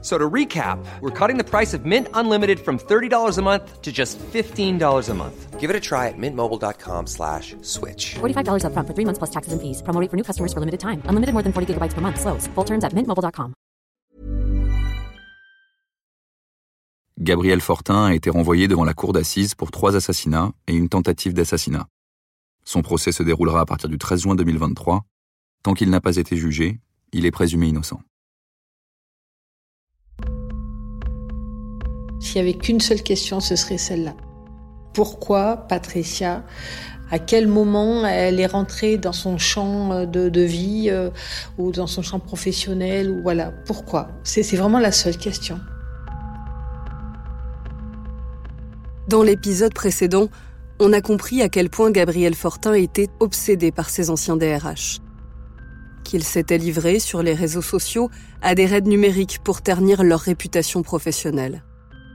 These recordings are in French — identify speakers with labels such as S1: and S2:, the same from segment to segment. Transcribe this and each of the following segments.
S1: So to recap, we're cutting the price of Mint Unlimited from $30 a month to just $15 a month.
S2: Give it a try at mintmobile.com slash switch.
S3: $45 upfront for three months plus taxes and fees. Promo rate for new customers for limited time. Unlimited more than 40 gigabytes per month. Slows. Full terms at mintmobile.com.
S4: Gabriel Fortin a été renvoyé devant la cour d'assises pour trois assassinats et une tentative d'assassinat. Son procès se déroulera à partir du 13 juin 2023. Tant qu'il n'a pas été jugé, il est présumé innocent.
S5: S'il n'y avait qu'une seule question, ce serait celle-là. Pourquoi Patricia à quel moment elle est rentrée dans son champ de, de vie euh, ou dans son champ professionnel voilà pourquoi? C'est vraiment la seule question.
S6: Dans l'épisode précédent, on a compris à quel point Gabriel Fortin était obsédé par ses anciens DRH. Qu'il s'était livré sur les réseaux sociaux à des raids numériques pour ternir leur réputation professionnelle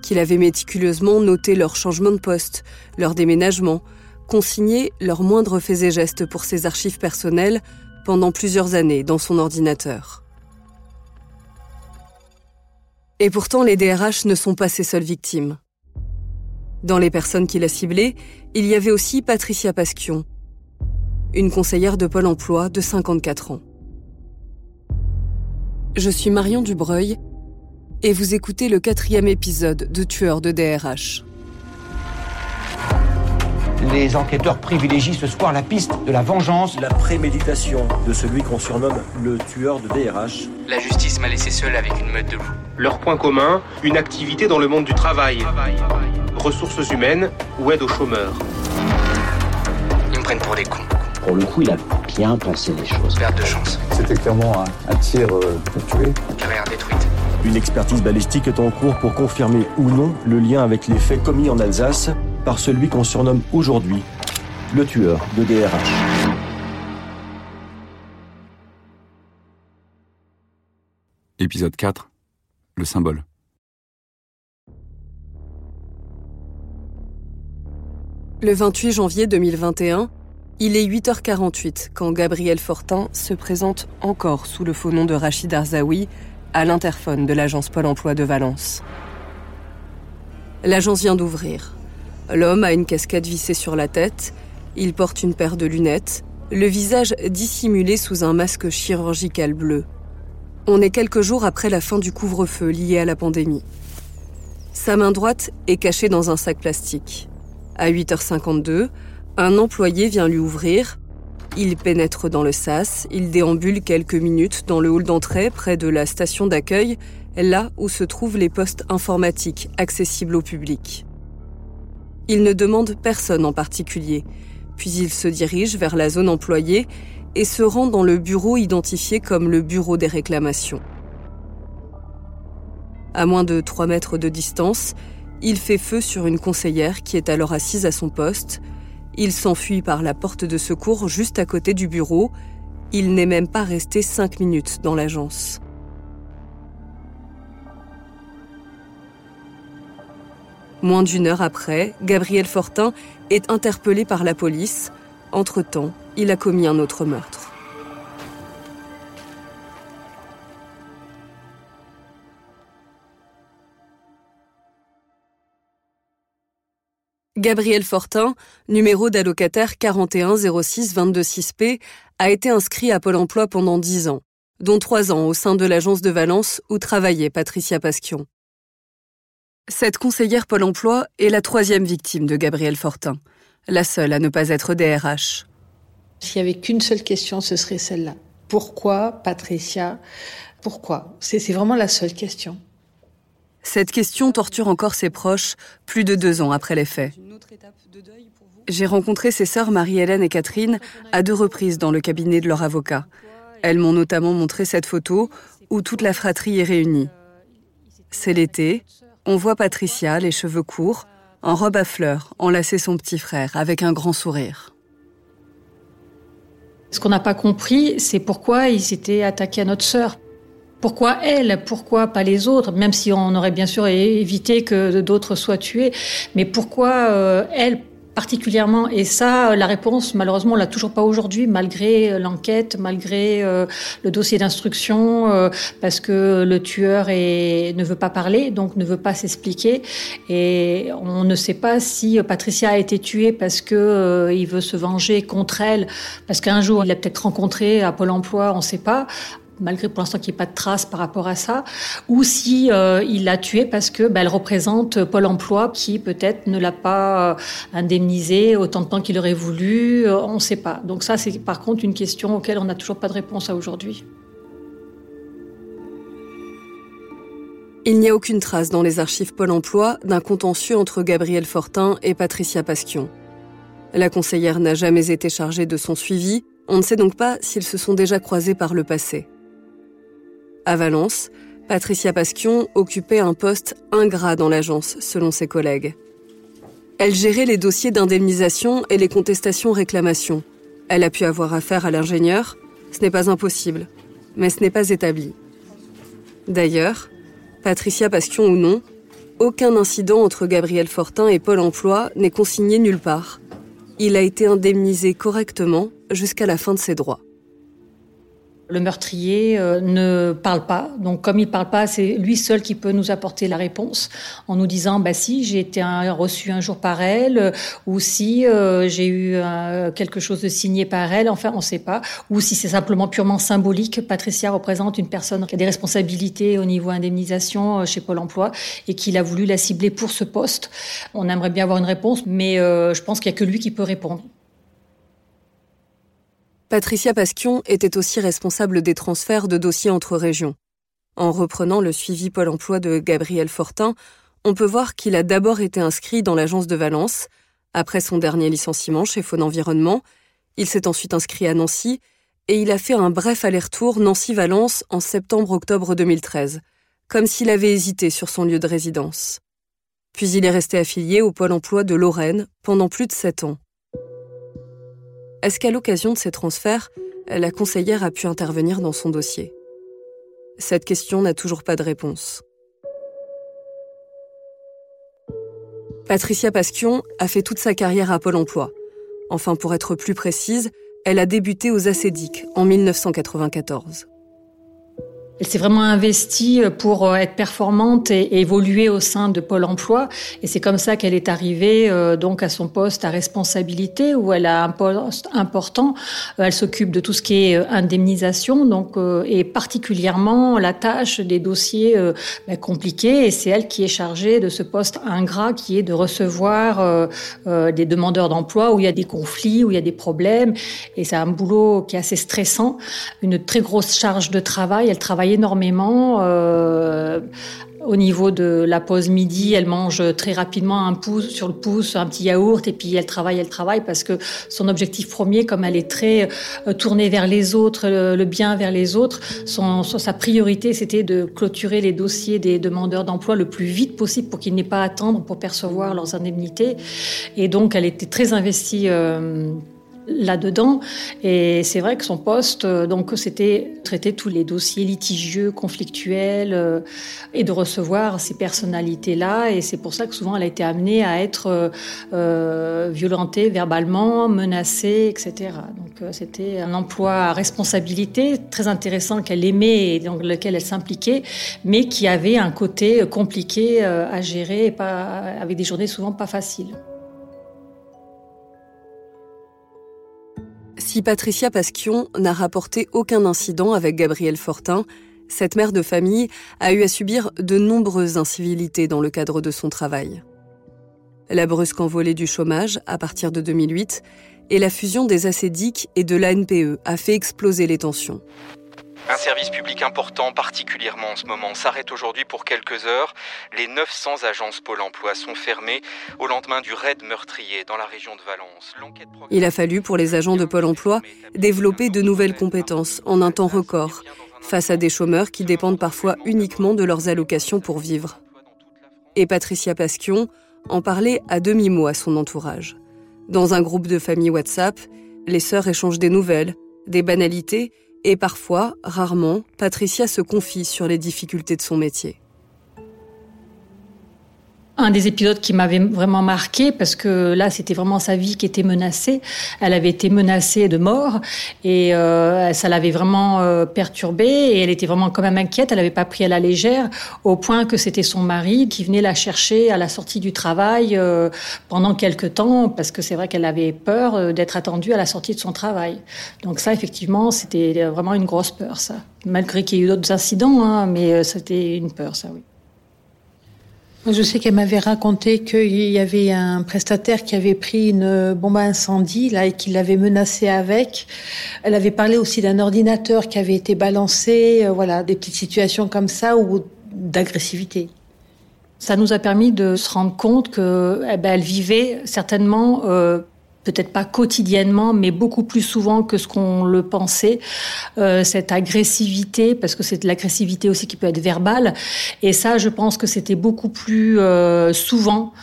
S6: qu'il avait méticuleusement noté leurs changements de poste, leur déménagement, consigné leurs moindres faits et gestes pour ses archives personnelles pendant plusieurs années dans son ordinateur. Et pourtant, les DRH ne sont pas ses seules victimes. Dans les personnes qu'il a ciblées, il y avait aussi Patricia Pasquion, une conseillère de Pôle emploi de 54 ans. Je suis Marion Dubreuil et vous écoutez le quatrième épisode de Tueur de DRH.
S7: Les enquêteurs privilégient ce soir la piste de la vengeance.
S8: La préméditation de celui qu'on surnomme le tueur de DRH.
S9: La justice m'a laissé seul avec une meute de loups.
S10: Leur point commun, une activité dans le monde du travail. Ressources humaines ou aide aux chômeurs.
S9: Ils me prennent pour des cons.
S7: Pour le coup, il a bien pensé les choses.
S9: Perte de chance.
S11: C'était clairement un, un tir euh, pour tuer.
S9: Carrière détruite.
S8: Une expertise balistique est en cours pour confirmer ou non le lien avec les faits commis en Alsace par celui qu'on surnomme aujourd'hui le tueur de DRH.
S4: Épisode 4. Le symbole.
S6: Le 28 janvier 2021, il est 8h48 quand Gabriel Fortin se présente encore sous le faux nom de Rachid Arzaoui à l'interphone de l'agence Pôle emploi de Valence. L'agence vient d'ouvrir. L'homme a une casquette vissée sur la tête, il porte une paire de lunettes, le visage dissimulé sous un masque chirurgical bleu. On est quelques jours après la fin du couvre-feu lié à la pandémie. Sa main droite est cachée dans un sac plastique. À 8h52, un employé vient lui ouvrir. Il pénètre dans le sas, il déambule quelques minutes dans le hall d'entrée près de la station d'accueil, là où se trouvent les postes informatiques accessibles au public. Il ne demande personne en particulier, puis il se dirige vers la zone employée et se rend dans le bureau identifié comme le bureau des réclamations. À moins de 3 mètres de distance, il fait feu sur une conseillère qui est alors assise à son poste. Il s'enfuit par la porte de secours juste à côté du bureau. Il n'est même pas resté 5 minutes dans l'agence. Moins d'une heure après, Gabriel Fortin est interpellé par la police. Entre-temps, il a commis un autre meurtre. Gabriel Fortin, numéro d'allocataire 410622 p a été inscrit à Pôle emploi pendant 10 ans, dont 3 ans au sein de l'agence de Valence où travaillait Patricia Pasquion. Cette conseillère Pôle emploi est la troisième victime de Gabriel Fortin, la seule à ne pas être DRH.
S5: S'il n'y avait qu'une seule question, ce serait celle-là. Pourquoi Patricia? Pourquoi? C'est vraiment la seule question.
S6: Cette question torture encore ses proches plus de deux ans après les faits. J'ai rencontré ses sœurs Marie-Hélène et Catherine à deux reprises dans le cabinet de leur avocat. Elles m'ont notamment montré cette photo où toute la fratrie est réunie. C'est l'été, on voit Patricia, les cheveux courts, en robe à fleurs, enlacer son petit frère avec un grand sourire.
S5: Ce qu'on n'a pas compris, c'est pourquoi ils s'étaient attaqués à notre sœur. Pourquoi elle? Pourquoi pas les autres? Même si on aurait bien sûr évité que d'autres soient tués, mais pourquoi euh, elle particulièrement? Et ça, la réponse, malheureusement, on l'a toujours pas aujourd'hui, malgré euh, l'enquête, malgré euh, le dossier d'instruction, parce que le tueur ne veut pas parler, donc ne veut pas s'expliquer. Et on ne sait pas si Patricia a été tuée parce que il veut se venger contre elle, parce qu'un jour il l'a peut-être rencontré à Pôle Emploi, on ne sait pas malgré pour l'instant qu'il n'y ait pas de traces par rapport à ça, ou si euh, il l'a tuée parce que bah, représente Pôle Emploi qui peut-être ne l'a pas euh, indemnisé autant de temps qu'il aurait voulu, euh, on ne sait pas. Donc ça, c'est par contre une question auquel on n'a toujours pas de réponse à aujourd'hui.
S6: Il n'y a aucune trace dans les archives Pôle Emploi d'un contentieux entre Gabriel Fortin et Patricia Pasquion. La conseillère n'a jamais été chargée de son suivi, on ne sait donc pas s'ils se sont déjà croisés par le passé. À Valence, Patricia Pasquion occupait un poste ingrat dans l'agence, selon ses collègues. Elle gérait les dossiers d'indemnisation et les contestations-réclamations. Elle a pu avoir affaire à l'ingénieur, ce n'est pas impossible, mais ce n'est pas établi. D'ailleurs, Patricia Pasquion ou non, aucun incident entre Gabriel Fortin et Pôle Emploi n'est consigné nulle part. Il a été indemnisé correctement jusqu'à la fin de ses droits.
S5: Le meurtrier euh, ne parle pas. Donc, comme il parle pas, c'est lui seul qui peut nous apporter la réponse en nous disant, bah si, j'ai été reçu un jour par elle, euh, ou si euh, j'ai eu quelque chose de signé par elle. Enfin, on ne sait pas. Ou si c'est simplement purement symbolique. Patricia représente une personne qui a des responsabilités au niveau indemnisation chez Pôle Emploi et qu'il a voulu la cibler pour ce poste. On aimerait bien avoir une réponse, mais je pense qu'il y a que lui qui peut répondre.
S6: Patricia Pasquion était aussi responsable des transferts de dossiers entre régions. En reprenant le suivi Pôle emploi de Gabriel Fortin, on peut voir qu'il a d'abord été inscrit dans l'agence de Valence. Après son dernier licenciement chez Faune Environnement, il s'est ensuite inscrit à Nancy et il a fait un bref aller-retour Nancy-Valence en septembre-octobre 2013, comme s'il avait hésité sur son lieu de résidence. Puis il est resté affilié au Pôle emploi de Lorraine pendant plus de sept ans. Est-ce qu'à l'occasion de ces transferts, la conseillère a pu intervenir dans son dossier? Cette question n'a toujours pas de réponse. Patricia Pasquion a fait toute sa carrière à Pôle Emploi. Enfin, pour être plus précise, elle a débuté aux Acédiques en 1994.
S5: Elle s'est vraiment investie pour euh, être performante et évoluer au sein de Pôle Emploi. Et c'est comme ça qu'elle est arrivée euh, donc à son poste à responsabilité où elle a un poste important. Euh, elle s'occupe de tout ce qui est indemnisation, donc et particulièrement la tâche des dossiers ben, compliqués. Et c'est elle qui est chargée de ce poste ingrat qui est de recevoir des demandeurs d'emploi où il y a des conflits, où il y a des problèmes. Et c'est un boulot qui est assez stressant, une très grosse charge de travail. Elle travaille énormément. Euh, au niveau de la pause midi, elle mange très rapidement un pouce sur le pouce, un petit yaourt, et puis elle travaille, elle travaille, parce que son objectif premier, comme elle est très euh, tournée vers les autres, le, bien vers les autres, son, sa priorité, c'était de clôturer les dossiers des demandeurs d'emploi le plus vite possible pour qu'ils n'aient pas à attendre pour percevoir leurs indemnités. Et donc, elle était très investie. Euh, là-dedans. Et c'est vrai que son poste, euh, donc, c'était traiter tous les dossiers litigieux, conflictuels, euh, et de recevoir ces personnalités-là. Et c'est pour ça que souvent elle a été amenée à être euh, violentée verbalement, menacée, etc. Donc c'était un emploi à responsabilité très intéressant qu'elle aimait et dans lequel elle s'impliquait, mais qui avait un côté compliqué à gérer, et pas, avec des journées souvent pas faciles.
S6: Si Patricia Pasquion n'a rapporté aucun incident avec Gabriel Fortin, cette mère de famille a eu à subir de nombreuses incivilités dans le cadre de son travail. La brusque envolée du chômage à partir de 2008 et la fusion des acédiques et de l'ANPE a fait exploser les tensions.
S12: Un service public important, particulièrement en ce moment, s'arrête aujourd'hui pour quelques heures. Les 900 agences Pôle emploi sont fermées au lendemain du raid meurtrier dans la région de Valence.
S6: Il a fallu pour les agents de Pôle emploi développer de nouvelles compétences en un temps record, face à des chômeurs qui dépendent parfois uniquement de leurs allocations pour vivre. Et Patricia Pasquion en parlait à demi-mot à son entourage. Dans un groupe de famille WhatsApp, les sœurs échangent des nouvelles, des banalités Et parfois, rarement, Patricia se confie sur les difficultés de son métier.
S5: Un des épisodes qui m'avait vraiment marqué parce que là c'était vraiment sa vie qui était menacée. Elle avait été menacée de mort et euh, ça l'avait vraiment euh, perturbée et elle était vraiment quand même inquiète. Elle n'avait pas pris à la légère au point que c'était son mari qui venait la chercher à la sortie du travail euh, pendant quelques temps parce que c'est vrai qu'elle avait peur euh, d'être attendue à la sortie de son travail. Donc ça effectivement c'était vraiment une grosse peur ça. Malgré qu'il y ait eu d'autres incidents, hein, mais euh, c'était une peur ça oui. Je sais qu'elle m'avait raconté qu'il y avait un prestataire qui avait pris une bombe à incendie là et qui l'avait menacé avec. Elle avait parlé aussi d'un ordinateur qui avait été balancé, euh, voilà, des petites situations comme ça ou d'agressivité. Ça nous a permis de se rendre compte que eh ben, elle vivait certainement euh, peut-être pas quotidiennement, mais beaucoup plus souvent que ce qu'on le pensait, euh, cette agressivité, parce que c'est de l'agressivité aussi qui peut être verbale. Et ça, je pense que c'était beaucoup plus euh, souvent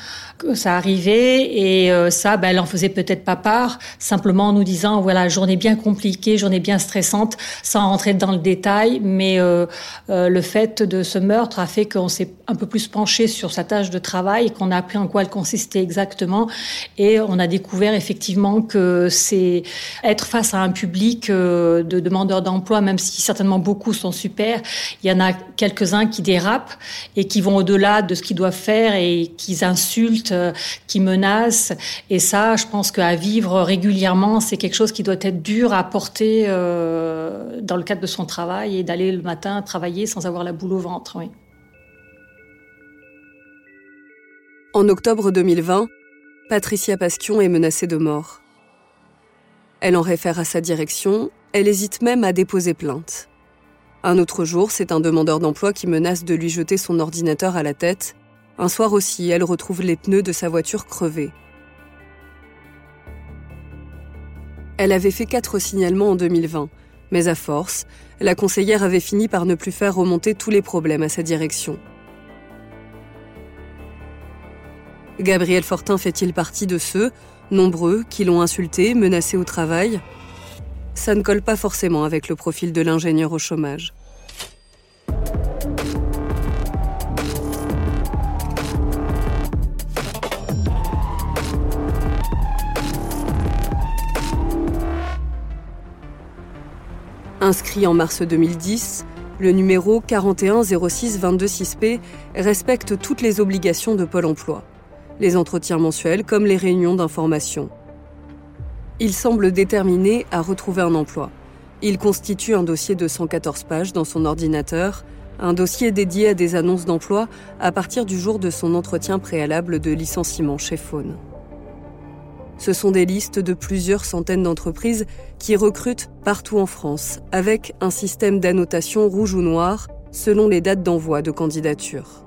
S5: ça arrivait et euh, ça, ben, elle en faisait peut-être pas part, simplement en nous disant voilà journée bien compliquée, journée bien stressante, sans rentrer dans le détail, mais euh, euh, le fait de ce meurtre a fait qu'on s'est un peu plus penché sur sa tâche de travail qu'on a appris en quoi elle consistait exactement et on a découvert effectivement que c'est être face à un public de demandeurs d'emploi, même si certainement beaucoup sont super, il y en a quelques-uns qui dérapent et qui vont au-delà de ce qu'ils doivent faire et qui insultent qui menacent. Et ça, je pense qu'à vivre régulièrement, c'est quelque chose qui doit être dur à porter euh, dans le cadre de son travail et d'aller le matin travailler sans avoir la boule au ventre.
S6: En octobre 2020, Patricia Pasquion est menacée de mort. Elle en réfère à sa direction, elle hésite même à déposer plainte. Un autre jour, c'est un demandeur d'emploi qui menace de lui jeter son ordinateur à la tête un soir aussi, elle retrouve les pneus de sa voiture crevés. Elle avait fait quatre signalements en 2020, mais à force, la conseillère avait fini par ne plus faire remonter tous les problèmes à sa direction. Gabriel Fortin fait-il partie de ceux, nombreux, qui l'ont insulté, menacé au travail? Ça ne colle pas forcément avec le profil de l'ingénieur au chômage. Inscrit en mars 2010, le numéro 4106226P respecte toutes les obligations de Pôle emploi, les entretiens mensuels comme les réunions d'information. Il semble déterminé à retrouver un emploi. Il constitue un dossier de 114 pages dans son ordinateur, un dossier dédié à des annonces d'emploi à partir du jour de son entretien préalable de licenciement chez Faune. Ce sont des listes de plusieurs centaines d'entreprises qui recrutent partout en France, avec un système d'annotation rouge ou noir selon les dates d'envoi de candidature.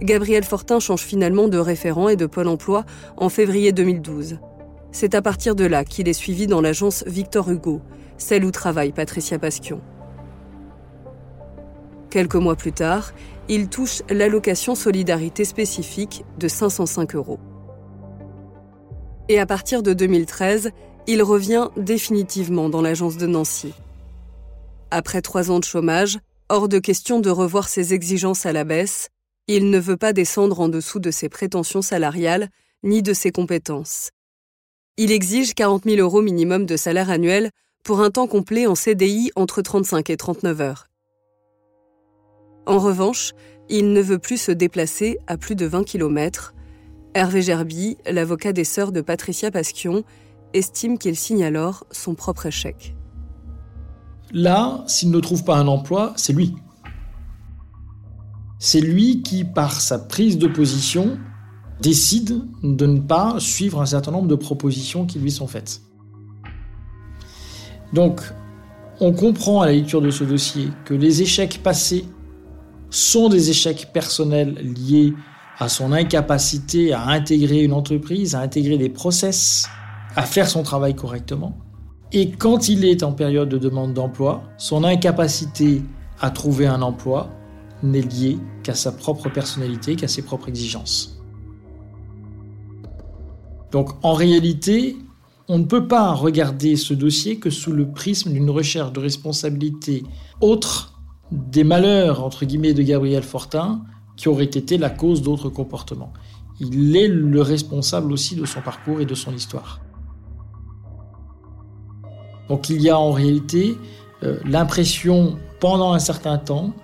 S6: Gabriel Fortin change finalement de référent et de Pôle emploi en février 2012. C'est à partir de là qu'il est suivi dans l'agence Victor Hugo, celle où travaille Patricia Pasquion. Quelques mois plus tard, il touche l'allocation solidarité spécifique de 505 euros et à partir de 2013, il revient définitivement dans l'agence de Nancy. Après trois ans de chômage, hors de question de revoir ses exigences à la baisse, il ne veut pas descendre en dessous de ses prétentions salariales ni de ses compétences. Il exige 40 000 euros minimum de salaire annuel pour un temps complet en CDI entre 35 et 39 heures. En revanche, il ne veut plus se déplacer à plus de 20 km, Hervé Gerby, l'avocat des sœurs de Patricia Pasquion, estime qu'il signe alors son propre échec.
S13: Là, s'il ne trouve pas un emploi, c'est lui. C'est lui qui, par sa prise de position, décide de ne pas suivre un certain nombre de propositions qui lui sont faites. Donc, on comprend à la lecture de ce dossier que les échecs passés sont des échecs personnels liés à son incapacité à intégrer une entreprise, à intégrer des process, à faire son travail correctement. Et quand il est en période de demande d'emploi, son incapacité à trouver un emploi n'est liée qu'à sa propre personnalité, qu'à ses propres exigences. Donc en réalité, on ne peut pas regarder ce dossier que sous le prisme d'une recherche de responsabilité autre des malheurs, entre guillemets, de Gabriel Fortin qui auraient été la cause d'autres comportements. Il est le responsable aussi de son parcours et de son histoire. Donc il y a en réalité euh, l'impression pendant un certain temps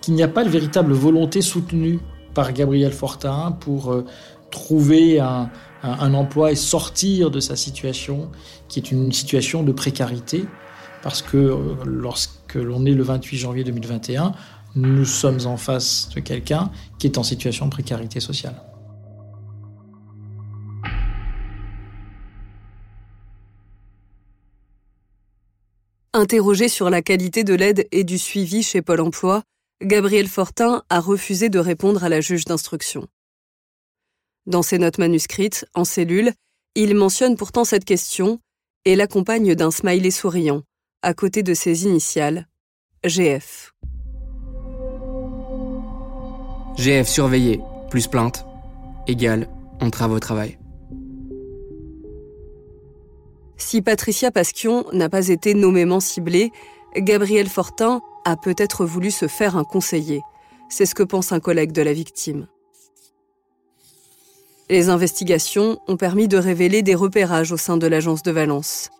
S13: qu'il n'y a pas de véritable volonté soutenue par Gabriel Fortin pour euh, trouver un, emploi et sortir de sa situation, qui est une situation de précarité, parce que euh, lorsque l'on est le 28 janvier 2021, nous sommes en face de quelqu'un qui est en situation de précarité sociale.
S6: Interrogé sur la qualité de l'aide et du suivi chez Pôle Emploi, Gabriel Fortin a refusé de répondre à la juge d'instruction. Dans ses notes manuscrites, en cellule, il mentionne pourtant cette question et l'accompagne d'un smiley souriant, à côté de ses initiales, GF.
S14: GF surveillé, plus plainte, égale entrave au travail.
S6: Si Patricia Pasquion n'a pas été nommément ciblée, Gabriel Fortin a peut-être voulu se faire un conseiller. C'est ce que pense un collègue de la victime. Les investigations ont permis de révéler des repérages au sein de l'agence de Valence.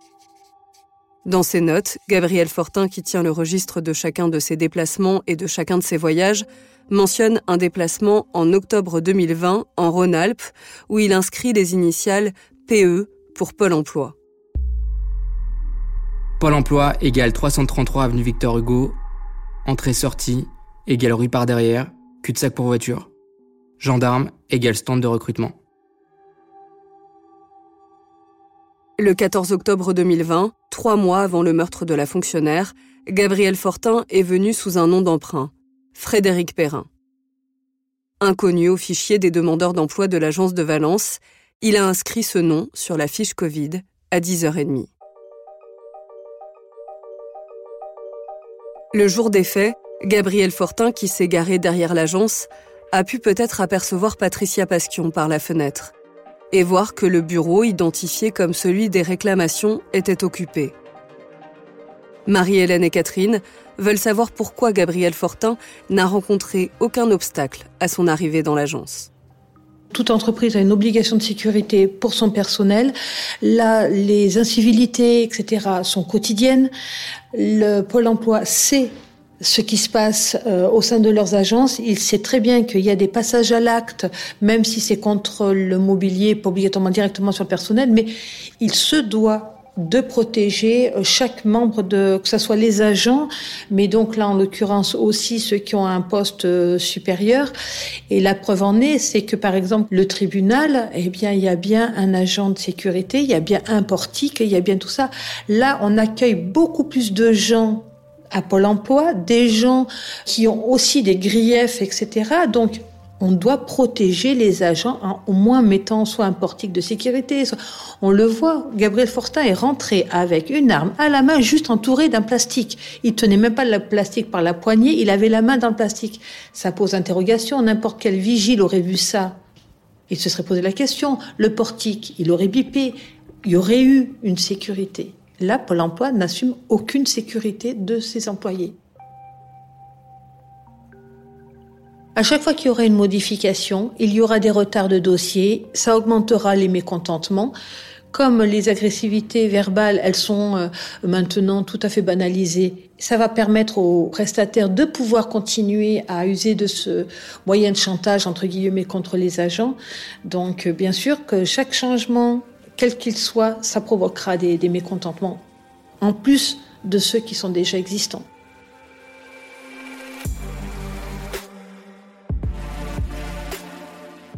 S6: Dans ses notes, Gabriel Fortin, qui tient le registre de chacun de ses déplacements et de chacun de ses voyages, mentionne un déplacement en octobre 2020 en Rhône-Alpes où il inscrit les initiales PE pour Pôle Emploi.
S14: Pôle Emploi égale 333 avenue Victor Hugo, entrée-sortie égale rue par derrière, cul-de-sac pour voiture. Gendarme égale stand de recrutement.
S6: Le 14 octobre 2020, trois mois avant le meurtre de la fonctionnaire, Gabriel Fortin est venu sous un nom d'emprunt, Frédéric Perrin. Inconnu au fichier des demandeurs d'emploi de l'agence de Valence, il a inscrit ce nom sur la fiche Covid à 10h30. Le jour des faits, Gabriel Fortin, qui s'est garé derrière l'agence, a pu peut-être apercevoir Patricia Pasquion par la fenêtre et voir que le bureau, identifié comme celui des réclamations, était occupé. Marie-Hélène et Catherine veulent savoir pourquoi Gabriel Fortin n'a rencontré aucun obstacle à son arrivée dans l'agence.
S15: Toute entreprise a une obligation de sécurité pour son personnel. Là, les incivilités, etc., sont quotidiennes. Le Pôle emploi sait ce qui se passe euh, au sein de leurs agences. Il sait très bien qu'il y a des passages à l'acte, même si c'est contre le mobilier, pas obligatoirement directement sur le personnel, mais il se doit de protéger euh, chaque membre de, que ce soit les agents, mais donc là en l'occurrence aussi ceux qui ont un poste euh, supérieur. Et la preuve en est, c'est que par exemple le tribunal, eh bien il y a bien un agent de sécurité, il y a bien un portique, il y a bien tout ça. Là, on accueille beaucoup plus de gens à Pôle Emploi, des gens qui ont aussi des griefs, etc. Donc on doit protéger les agents en au moins mettant soit un portique de sécurité. On le voit, Gabriel Fortin est rentré avec une arme à la main, juste entourée d'un plastique. Il tenait même pas le plastique par la poignée, il avait la main dans le plastique. Ça pose interrogation. N'importe quel vigile aurait vu ça. Il se serait posé la question. Le portique, il aurait bipé. Il y aurait eu une sécurité. Là, Pôle emploi n'assume aucune sécurité de ses employés. À chaque fois qu'il y aura une modification, il y aura des retards de dossier, ça augmentera les mécontentements. Comme les agressivités verbales, elles sont euh, maintenant tout à fait banalisées, ça va permettre aux prestataires de pouvoir continuer à user de ce moyen de chantage, entre guillemets, contre les agents. Donc, euh, bien sûr que chaque changement, quel qu'il soit, ça provoquera des, des mécontentements, en plus de ceux qui sont déjà existants.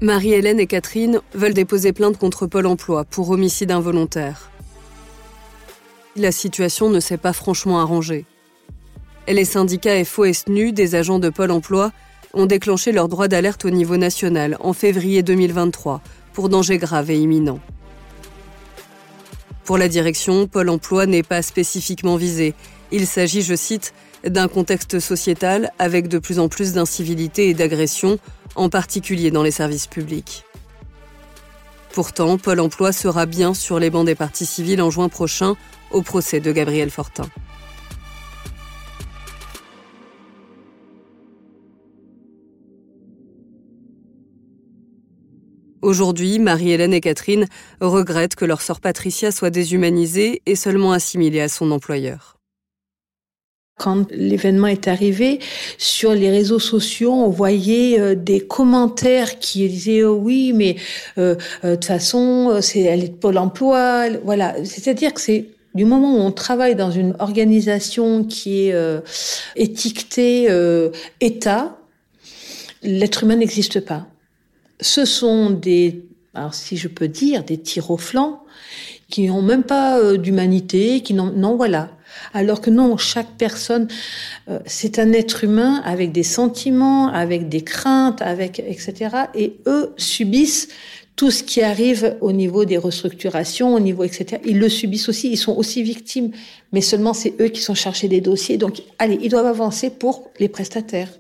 S6: Marie-Hélène et Catherine veulent déposer plainte contre Pôle Emploi pour homicide involontaire. La situation ne s'est pas franchement arrangée. Les syndicats FO et des agents de Pôle Emploi ont déclenché leur droit d'alerte au niveau national en février 2023 pour danger grave et imminent. Pour la direction, Pôle Emploi n'est pas spécifiquement visé. Il s'agit, je cite, d'un contexte sociétal avec de plus en plus d'incivilité et d'agressions, en particulier dans les services publics. Pourtant, Pôle emploi sera bien sur les bancs des partis civils en juin prochain au procès de Gabriel Fortin. Aujourd'hui, Marie-Hélène et Catherine regrettent que leur sœur Patricia soit déshumanisée et seulement assimilée à son employeur.
S15: Quand l'événement est arrivé, sur les réseaux sociaux, on voyait euh, des commentaires qui disaient oh oui, mais euh, euh, de toute façon, c'est elle est de Pôle Emploi, voilà. C'est-à-dire que c'est du moment où on travaille dans une organisation qui est étiquetée État, l'être humain n'existe pas. Ce sont des, alors si je peux dire, des tirs au flanc qui n'ont même pas d'humanité, qui n'ont, non voilà. Alors que non, chaque personne, euh, c'est un être humain avec des sentiments, avec des craintes, avec etc. Et eux subissent tout ce qui arrive au niveau des restructurations, au niveau etc. Ils le subissent aussi, ils sont aussi victimes, mais seulement c'est eux qui sont chargés des dossiers. Donc, allez, ils doivent avancer pour les prestataires.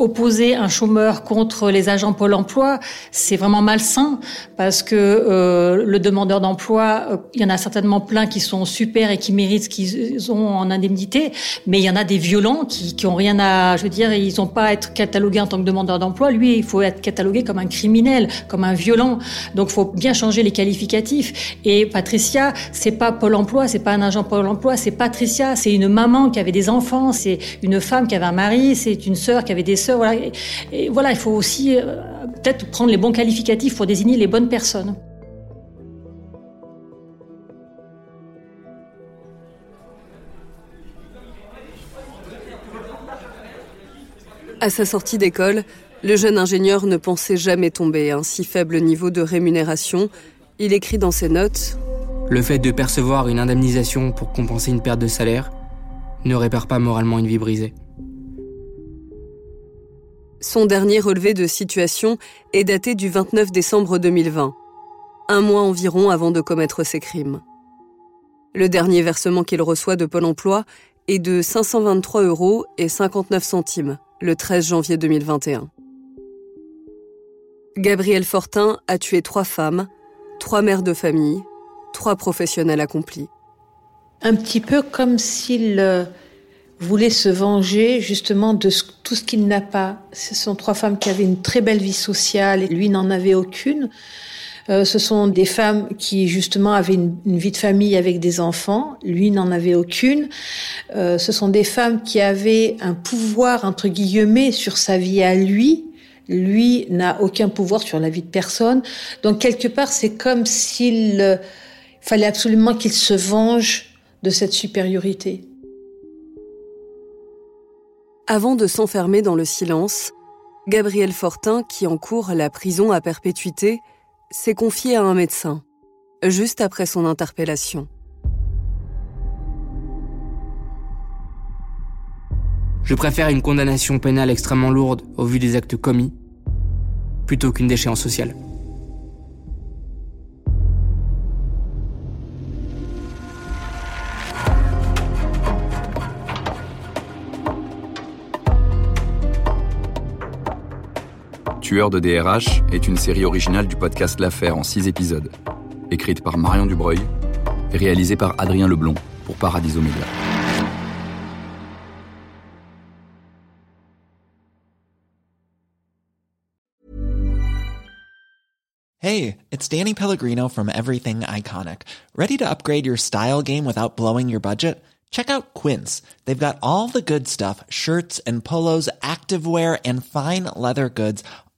S5: Opposer un chômeur contre les agents Pôle emploi, c'est vraiment malsain parce que euh, le demandeur d'emploi, euh, il y en a certainement plein qui sont super et qui méritent ce qu'ils ont en indemnité, mais il y en a des violents qui, qui ont rien à, je veux dire, ils n'ont pas à être catalogués en tant que demandeur d'emploi. Lui, il faut être catalogué comme un criminel, comme un violent. Donc, il faut bien changer les qualificatifs. Et Patricia, c'est pas Pôle emploi, c'est pas un agent Pôle emploi, c'est Patricia, c'est une maman qui avait des enfants, c'est une femme qui avait un mari, c'est une sœur qui avait des sœurs voilà. Et, voilà, il faut aussi euh, peut-être prendre les bons qualificatifs pour désigner les bonnes personnes.
S6: À sa sortie d'école, le jeune ingénieur ne pensait jamais tomber à un si faible niveau de rémunération. Il écrit dans ses notes
S14: Le fait de percevoir une indemnisation pour compenser une perte de salaire ne répare pas moralement une vie brisée.
S6: Son dernier relevé de situation est daté du 29 décembre 2020, un mois environ avant de commettre ses crimes. Le dernier versement qu'il reçoit de Pôle emploi est de 523 euros et 59 centimes le 13 janvier 2021. Gabriel Fortin a tué trois femmes, trois mères de famille, trois professionnels accomplis.
S15: Un petit peu comme s'il euh, voulait se venger justement de tout ce qu'il n'a pas. Ce sont trois femmes qui avaient une très belle vie sociale et lui n'en avait aucune. Euh, ce sont des femmes qui justement avaient une, vie de famille avec des enfants, lui n'en avait aucune. Euh, ce sont des femmes qui avaient un pouvoir entre guillemets sur sa vie à lui. Lui n'a aucun pouvoir sur la vie de personne. Donc quelque part, c'est comme s'il euh, fallait absolument qu'il se venge de cette supériorité.
S6: Avant de s'enfermer dans le silence, Gabriel Fortin, qui encourt la prison à perpétuité, s'est confié à un médecin, juste après son interpellation.
S14: Je préfère une condamnation pénale extrêmement lourde au vu des actes commis, plutôt qu'une déchéance sociale.
S4: Tueur de DRH est une série originale du podcast L'Affaire en six épisodes, écrite par Marion Dubreuil et réalisée par Adrien Leblond pour Paradiso Media.
S16: Hey, it's Danny Pellegrino from Everything Iconic. Ready to upgrade your style game without blowing your budget? Check out Quince. They've got all the good stuff shirts and polos, activewear, and fine leather goods